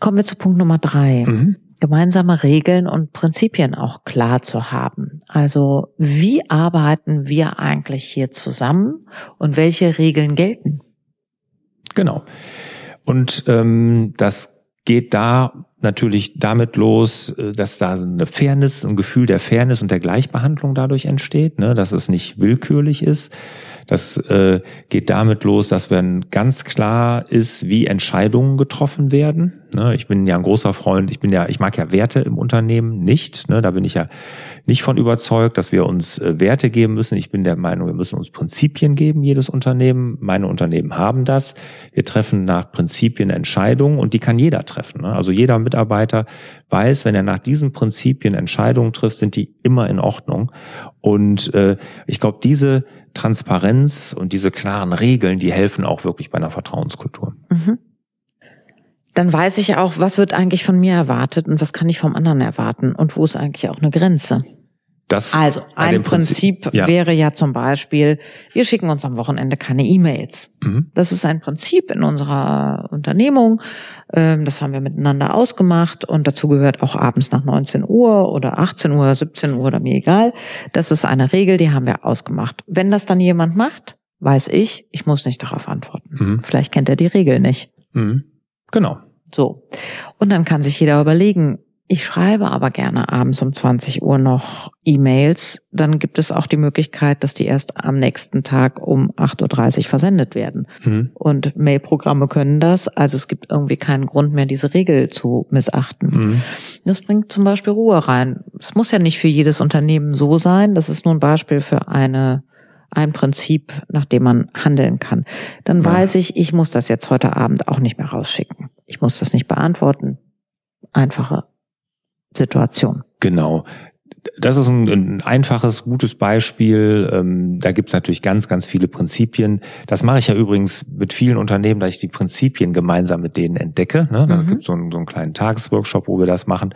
Kommen wir zu Punkt Nummer drei. Mhm. Gemeinsame Regeln und Prinzipien auch klar zu haben. Also wie arbeiten wir eigentlich hier zusammen und welche Regeln gelten? Genau. Und ähm, das geht da natürlich damit los, äh, dass da eine Fairness, ein Gefühl der Fairness und der Gleichbehandlung dadurch entsteht, ne? dass es nicht willkürlich ist, das äh, geht damit los, dass wenn ganz klar ist, wie Entscheidungen getroffen werden. Ne, ich bin ja ein großer Freund, ich bin ja, ich mag ja Werte im Unternehmen nicht. Ne, da bin ich ja nicht von überzeugt, dass wir uns äh, Werte geben müssen. Ich bin der Meinung, wir müssen uns Prinzipien geben, jedes Unternehmen. Meine Unternehmen haben das. Wir treffen nach Prinzipien Entscheidungen und die kann jeder treffen. Ne? Also jeder Mitarbeiter weiß, wenn er nach diesen Prinzipien Entscheidungen trifft, sind die immer in Ordnung. Und äh, ich glaube, diese Transparenz und diese klaren Regeln, die helfen auch wirklich bei einer Vertrauenskultur. Mhm. Dann weiß ich auch, was wird eigentlich von mir erwartet und was kann ich vom anderen erwarten und wo ist eigentlich auch eine Grenze. Das also ein Prinzip, Prinzip ja. wäre ja zum Beispiel, wir schicken uns am Wochenende keine E-Mails. Mhm. Das ist ein Prinzip in unserer Unternehmung. Ähm, das haben wir miteinander ausgemacht und dazu gehört auch abends nach 19 Uhr oder 18 Uhr, 17 Uhr oder mir egal. Das ist eine Regel, die haben wir ausgemacht. Wenn das dann jemand macht, weiß ich, ich muss nicht darauf antworten. Mhm. Vielleicht kennt er die Regel nicht. Mhm. Genau. So. Und dann kann sich jeder überlegen, ich schreibe aber gerne abends um 20 Uhr noch E-Mails. Dann gibt es auch die Möglichkeit, dass die erst am nächsten Tag um 8.30 Uhr versendet werden. Mhm. Und Mailprogramme können das. Also es gibt irgendwie keinen Grund mehr, diese Regel zu missachten. Mhm. Das bringt zum Beispiel Ruhe rein. Es muss ja nicht für jedes Unternehmen so sein. Das ist nur ein Beispiel für eine ein Prinzip, nach dem man handeln kann. Dann ja. weiß ich, ich muss das jetzt heute Abend auch nicht mehr rausschicken. Ich muss das nicht beantworten. Einfache Situation. Genau. Das ist ein, ein einfaches, gutes Beispiel. Ähm, da gibt es natürlich ganz, ganz viele Prinzipien. Das mache ich ja übrigens mit vielen Unternehmen, da ich die Prinzipien gemeinsam mit denen entdecke. Ne? Da mhm. gibt so einen, so einen kleinen Tagesworkshop, wo wir das machen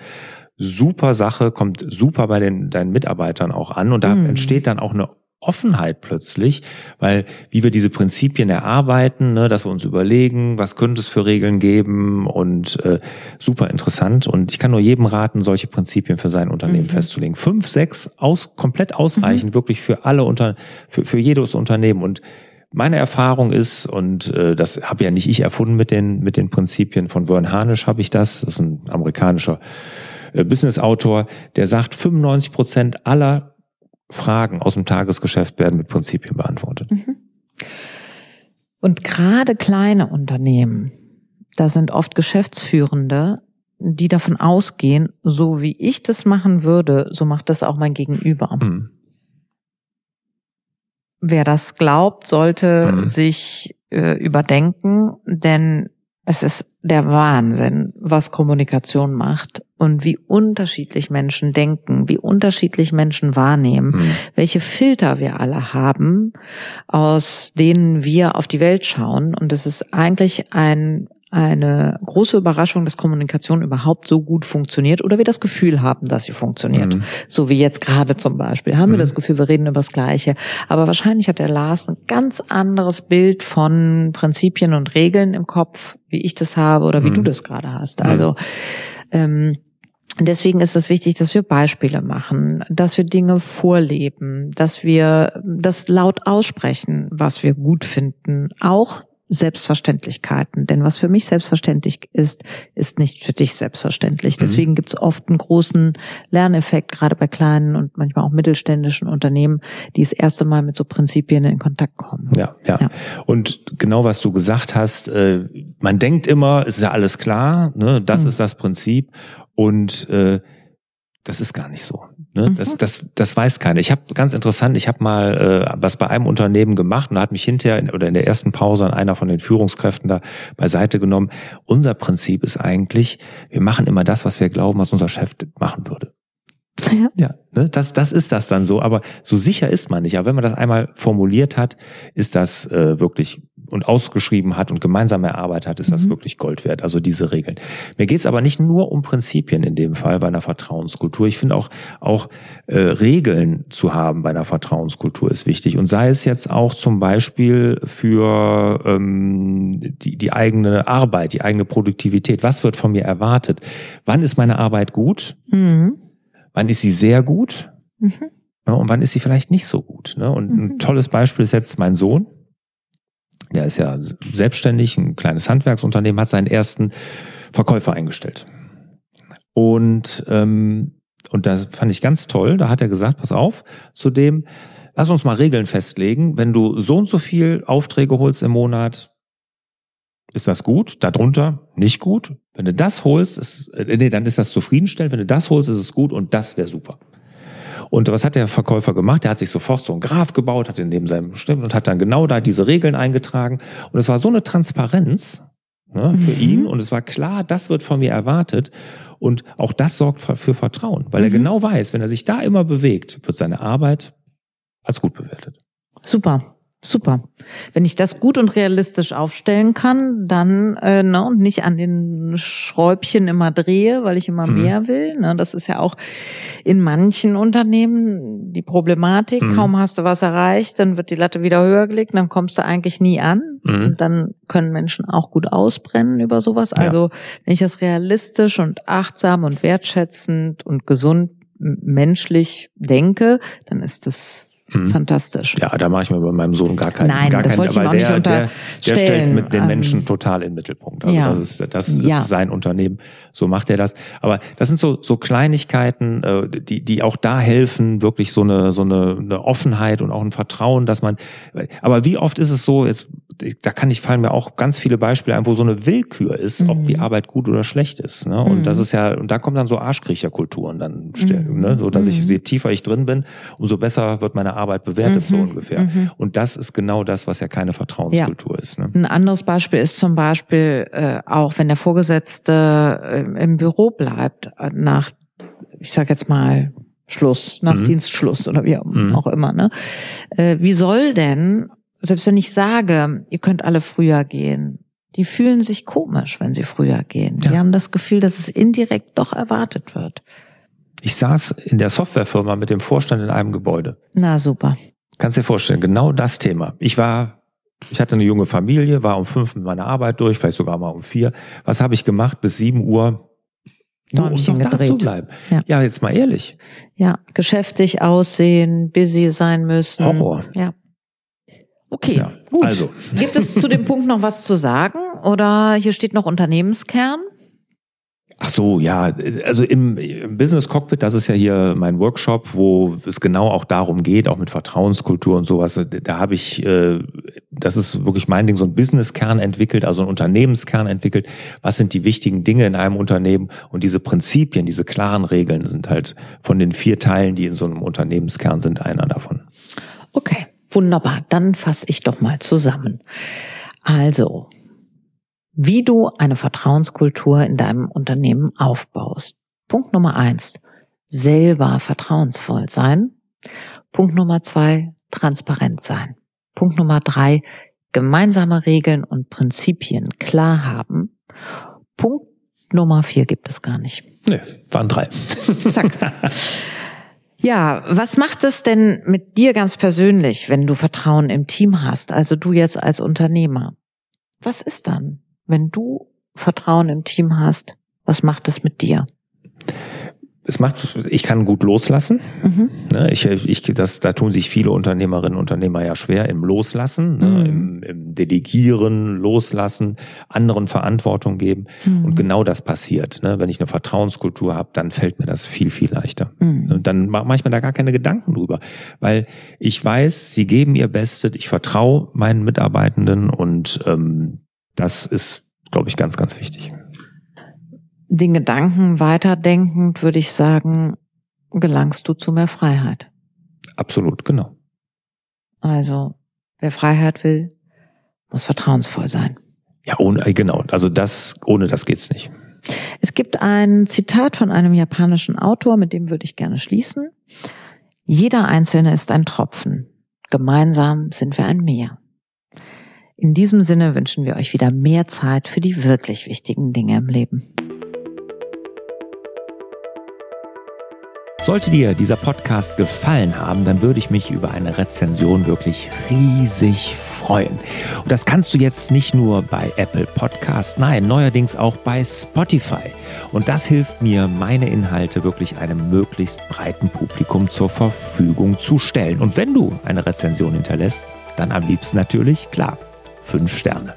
super Sache, kommt super bei den deinen Mitarbeitern auch an und da mhm. entsteht dann auch eine Offenheit plötzlich, weil wie wir diese Prinzipien erarbeiten, ne, dass wir uns überlegen, was könnte es für Regeln geben und äh, super interessant. Und ich kann nur jedem raten, solche Prinzipien für sein Unternehmen mhm. festzulegen. Fünf, sechs, aus, komplett ausreichend, mhm. wirklich für alle unter, für, für jedes Unternehmen. Und meine Erfahrung ist, und äh, das habe ja nicht ich erfunden mit den, mit den Prinzipien von Vern Harnisch habe ich das, das ist ein amerikanischer äh, Business-Autor, der sagt, 95 Prozent aller Fragen aus dem Tagesgeschäft werden mit Prinzipien beantwortet. Mhm. Und gerade kleine Unternehmen, da sind oft Geschäftsführende, die davon ausgehen, so wie ich das machen würde, so macht das auch mein Gegenüber. Mhm. Wer das glaubt, sollte mhm. sich äh, überdenken, denn es ist der Wahnsinn, was Kommunikation macht und wie unterschiedlich Menschen denken, wie unterschiedlich Menschen wahrnehmen, mhm. welche Filter wir alle haben, aus denen wir auf die Welt schauen. Und es ist eigentlich ein eine große Überraschung, dass Kommunikation überhaupt so gut funktioniert oder wir das Gefühl haben, dass sie funktioniert. Mhm. So wie jetzt gerade zum Beispiel. Haben mhm. wir das Gefühl, wir reden über das Gleiche. Aber wahrscheinlich hat der Lars ein ganz anderes Bild von Prinzipien und Regeln im Kopf, wie ich das habe oder wie mhm. du das gerade hast. Also ähm, Deswegen ist es wichtig, dass wir Beispiele machen, dass wir Dinge vorleben, dass wir das laut aussprechen, was wir gut finden, auch Selbstverständlichkeiten. Denn was für mich selbstverständlich ist, ist nicht für dich selbstverständlich. Mhm. Deswegen gibt es oft einen großen Lerneffekt, gerade bei kleinen und manchmal auch mittelständischen Unternehmen, die das erste Mal mit so Prinzipien in Kontakt kommen. Ja, ja. ja. Und genau was du gesagt hast, äh, man denkt immer, es ist ja alles klar, ne? das mhm. ist das Prinzip. Und äh, das ist gar nicht so. Ne? Mhm. Das, das, das weiß keiner. Ich habe ganz interessant, ich habe mal äh, was bei einem Unternehmen gemacht und hat mich hinterher in, oder in der ersten Pause an einer von den Führungskräften da beiseite genommen. Unser Prinzip ist eigentlich, wir machen immer das, was wir glauben, was unser Chef machen würde. Ja, ja ne? das, das ist das dann so. Aber so sicher ist man nicht. Aber wenn man das einmal formuliert hat, ist das äh, wirklich und ausgeschrieben hat und gemeinsam erarbeitet hat, ist das mhm. wirklich Gold wert. Also diese Regeln. Mir geht's aber nicht nur um Prinzipien in dem Fall bei einer Vertrauenskultur. Ich finde auch, auch äh, Regeln zu haben bei einer Vertrauenskultur ist wichtig. Und sei es jetzt auch zum Beispiel für ähm, die, die eigene Arbeit, die eigene Produktivität. Was wird von mir erwartet? Wann ist meine Arbeit gut? Mhm. Wann ist sie sehr gut? Mhm. Ja, und wann ist sie vielleicht nicht so gut? Ne? Und ein mhm. tolles Beispiel ist jetzt mein Sohn der ist ja selbstständig, ein kleines Handwerksunternehmen, hat seinen ersten Verkäufer eingestellt. Und, ähm, und das fand ich ganz toll. Da hat er gesagt, pass auf, zudem, lass uns mal Regeln festlegen. Wenn du so und so viel Aufträge holst im Monat, ist das gut, darunter nicht gut. Wenn du das holst, ist, äh, nee, dann ist das zufriedenstellend. Wenn du das holst, ist es gut und das wäre super. Und was hat der Verkäufer gemacht? Der hat sich sofort so einen Graph gebaut, hat in neben seinem Stimm und hat dann genau da diese Regeln eingetragen. Und es war so eine Transparenz ne, für mhm. ihn und es war klar, das wird von mir erwartet. Und auch das sorgt für Vertrauen, weil mhm. er genau weiß, wenn er sich da immer bewegt, wird seine Arbeit als gut bewertet. Super. Super. Wenn ich das gut und realistisch aufstellen kann, dann äh, ne, und nicht an den Schräubchen immer drehe, weil ich immer mhm. mehr will. Ne, das ist ja auch in manchen Unternehmen die Problematik. Mhm. Kaum hast du was erreicht, dann wird die Latte wieder höher gelegt, dann kommst du eigentlich nie an. Mhm. Und dann können Menschen auch gut ausbrennen über sowas. Ja. Also wenn ich das realistisch und achtsam und wertschätzend und gesund menschlich denke, dann ist das Mhm. Fantastisch. Ja, da mache ich mir bei meinem Sohn gar keinen. Nein, gar das keinen, wollte ich ihm auch der, nicht der, der stellt mit den Menschen ähm, total in den Mittelpunkt. Also ja. das ist das ist ja. sein Unternehmen. So macht er das. Aber das sind so so Kleinigkeiten, äh, die die auch da helfen, wirklich so eine so eine, eine Offenheit und auch ein Vertrauen, dass man. Aber wie oft ist es so? Jetzt da kann ich fallen mir auch ganz viele Beispiele ein, wo so eine Willkür ist, mhm. ob die mhm. Arbeit gut oder schlecht ist. Ne? Und mhm. das ist ja und da kommen dann so Arschkriecherkulturen dann, mhm. ne? so dass ich je tiefer ich drin bin, umso besser wird meine Arbeit bewertet, mhm. so ungefähr. Mhm. Und das ist genau das, was ja keine Vertrauenskultur ja. ist. Ne? Ein anderes Beispiel ist zum Beispiel äh, auch, wenn der Vorgesetzte äh, im Büro bleibt, äh, nach, ich sag jetzt mal, Schluss, nach mhm. Dienstschluss oder wie mhm. auch immer. Ne? Äh, wie soll denn, selbst wenn ich sage, ihr könnt alle früher gehen, die fühlen sich komisch, wenn sie früher gehen. Ja. Die haben das Gefühl, dass es indirekt doch erwartet wird. Ich saß in der Softwarefirma mit dem Vorstand in einem Gebäude. Na super. Kannst dir vorstellen, genau das Thema. Ich war, ich hatte eine junge Familie, war um fünf mit meiner Arbeit durch, vielleicht sogar mal um vier. Was habe ich gemacht bis sieben Uhr? Nur um noch gedreht. zu bleiben. Ja. ja, jetzt mal ehrlich. Ja, geschäftig aussehen, busy sein müssen. Horror. Ja. Okay, ja, gut. Also. Gibt es zu dem Punkt noch was zu sagen? Oder hier steht noch Unternehmenskern? Ach so, ja, also im, im, Business Cockpit, das ist ja hier mein Workshop, wo es genau auch darum geht, auch mit Vertrauenskultur und sowas. Da habe ich, äh, das ist wirklich mein Ding, so ein Businesskern entwickelt, also ein Unternehmenskern entwickelt. Was sind die wichtigen Dinge in einem Unternehmen? Und diese Prinzipien, diese klaren Regeln sind halt von den vier Teilen, die in so einem Unternehmenskern sind, einer davon. Okay, wunderbar. Dann fasse ich doch mal zusammen. Also, wie du eine Vertrauenskultur in deinem Unternehmen aufbaust. Punkt Nummer eins, selber vertrauensvoll sein. Punkt Nummer zwei, transparent sein. Punkt Nummer drei, gemeinsame Regeln und Prinzipien klar haben. Punkt Nummer vier gibt es gar nicht. Nee, waren drei. Zack. Ja, was macht es denn mit dir ganz persönlich, wenn du Vertrauen im Team hast? Also du jetzt als Unternehmer. Was ist dann? Wenn du Vertrauen im Team hast, was macht es mit dir? es macht, ich kann gut loslassen. Mhm. Ne, ich, ich, das, da tun sich viele Unternehmerinnen und Unternehmer ja schwer im Loslassen, ne, mhm. im, im Delegieren, Loslassen, anderen Verantwortung geben. Mhm. Und genau das passiert. Ne? Wenn ich eine Vertrauenskultur habe, dann fällt mir das viel, viel leichter. Mhm. Und dann mache ich mir da gar keine Gedanken drüber. Weil ich weiß, sie geben ihr Bestes, ich vertraue meinen Mitarbeitenden und ähm, das ist, glaube ich, ganz, ganz wichtig. Den Gedanken weiterdenkend würde ich sagen, gelangst du zu mehr Freiheit. Absolut, genau. Also, wer Freiheit will, muss vertrauensvoll sein. Ja, ohne, äh, genau. Also das, ohne das geht's nicht. Es gibt ein Zitat von einem japanischen Autor, mit dem würde ich gerne schließen. Jeder Einzelne ist ein Tropfen. Gemeinsam sind wir ein Meer. In diesem Sinne wünschen wir euch wieder mehr Zeit für die wirklich wichtigen Dinge im Leben. Sollte dir dieser Podcast gefallen haben, dann würde ich mich über eine Rezension wirklich riesig freuen. Und das kannst du jetzt nicht nur bei Apple Podcast, nein, neuerdings auch bei Spotify. Und das hilft mir, meine Inhalte wirklich einem möglichst breiten Publikum zur Verfügung zu stellen. Und wenn du eine Rezension hinterlässt, dann am liebsten natürlich, klar, fünf Sterne.